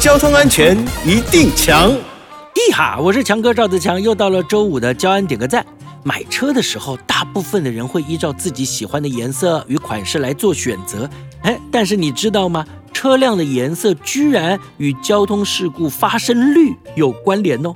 交通安全一定强。一哈，我是强哥赵子强，又到了周五的交安点个赞。买车的时候，大部分的人会依照自己喜欢的颜色与款式来做选择。哎，但是你知道吗？车辆的颜色居然与交通事故发生率有关联哦。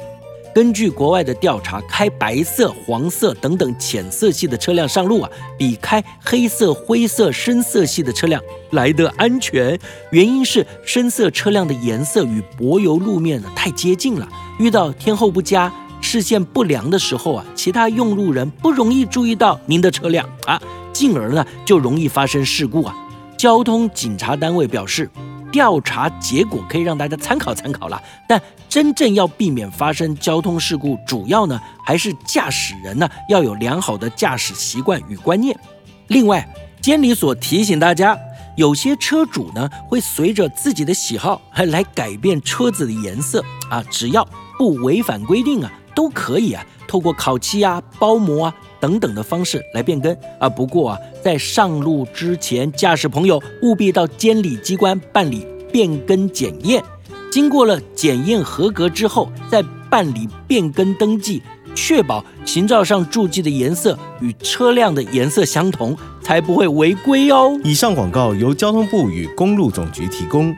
根据国外的调查，开白色、黄色等等浅色系的车辆上路啊，比开黑色、灰色、深色系的车辆来得安全。原因是深色车辆的颜色与柏油路面呢太接近了，遇到天候不佳、视线不良的时候啊，其他用路人不容易注意到您的车辆啊，进而呢就容易发生事故啊。交通警察单位表示。调查结果可以让大家参考参考了，但真正要避免发生交通事故，主要呢还是驾驶人呢要有良好的驾驶习惯与观念。另外，监理所提醒大家，有些车主呢会随着自己的喜好来改变车子的颜色啊，只要不违反规定啊，都可以啊，透过烤漆啊、包膜啊。等等的方式来变更啊。不过啊，在上路之前，驾驶朋友务必到监理机关办理变更检验。经过了检验合格之后，再办理变更登记，确保行照上注记的颜色与车辆的颜色相同，才不会违规哦。以上广告由交通部与公路总局提供。